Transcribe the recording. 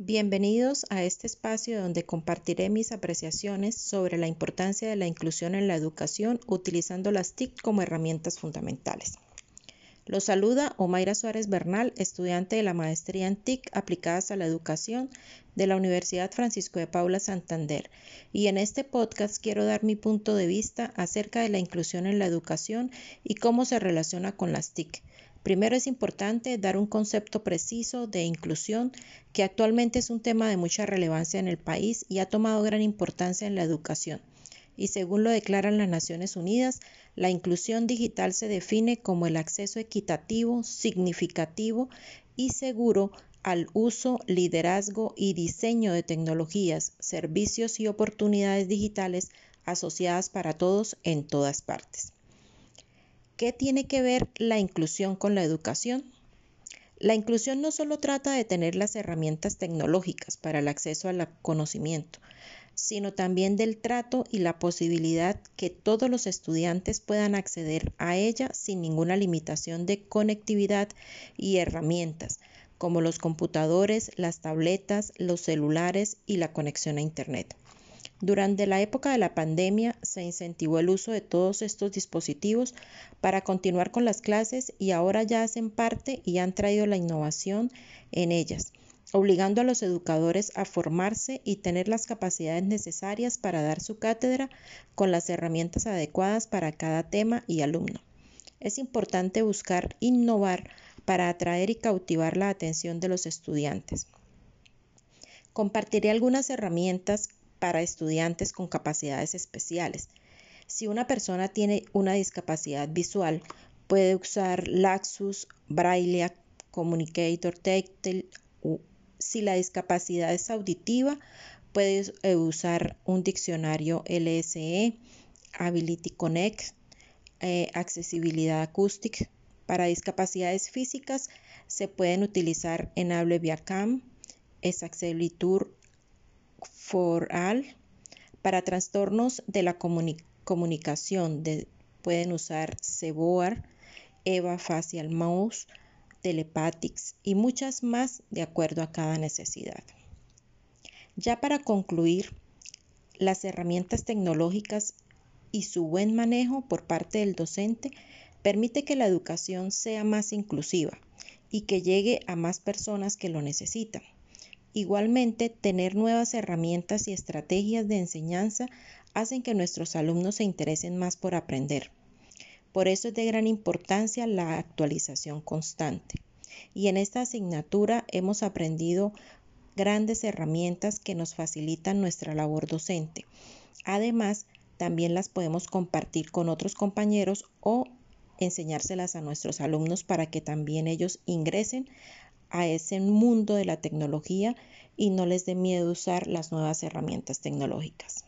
Bienvenidos a este espacio donde compartiré mis apreciaciones sobre la importancia de la inclusión en la educación utilizando las TIC como herramientas fundamentales. Los saluda Omaira Suárez Bernal, estudiante de la maestría en TIC aplicadas a la educación de la Universidad Francisco de Paula Santander. Y en este podcast quiero dar mi punto de vista acerca de la inclusión en la educación y cómo se relaciona con las TIC Primero es importante dar un concepto preciso de inclusión, que actualmente es un tema de mucha relevancia en el país y ha tomado gran importancia en la educación. Y según lo declaran las Naciones Unidas, la inclusión digital se define como el acceso equitativo, significativo y seguro al uso, liderazgo y diseño de tecnologías, servicios y oportunidades digitales asociadas para todos en todas partes. ¿Qué tiene que ver la inclusión con la educación? La inclusión no solo trata de tener las herramientas tecnológicas para el acceso al conocimiento, sino también del trato y la posibilidad que todos los estudiantes puedan acceder a ella sin ninguna limitación de conectividad y herramientas, como los computadores, las tabletas, los celulares y la conexión a Internet. Durante la época de la pandemia se incentivó el uso de todos estos dispositivos para continuar con las clases y ahora ya hacen parte y han traído la innovación en ellas, obligando a los educadores a formarse y tener las capacidades necesarias para dar su cátedra con las herramientas adecuadas para cada tema y alumno. Es importante buscar innovar para atraer y cautivar la atención de los estudiantes. Compartiré algunas herramientas para estudiantes con capacidades especiales. Si una persona tiene una discapacidad visual, puede usar Laxus, Braille, Communicator Tactile. Si la discapacidad es auditiva, puede eh, usar un diccionario LSE, Ability Connect, eh, accesibilidad acústica. Para discapacidades físicas se pueden utilizar Enable Viacam, Tour for All. Para trastornos de la comunicación pueden usar Ceboar, Eva Facial Mouse, Telepathics y muchas más de acuerdo a cada necesidad. Ya para concluir, las herramientas tecnológicas y su buen manejo por parte del docente permite que la educación sea más inclusiva y que llegue a más personas que lo necesitan. Igualmente, tener nuevas herramientas y estrategias de enseñanza hacen que nuestros alumnos se interesen más por aprender. Por eso es de gran importancia la actualización constante. Y en esta asignatura hemos aprendido grandes herramientas que nos facilitan nuestra labor docente. Además, también las podemos compartir con otros compañeros o enseñárselas a nuestros alumnos para que también ellos ingresen a ese mundo de la tecnología y no les dé miedo usar las nuevas herramientas tecnológicas.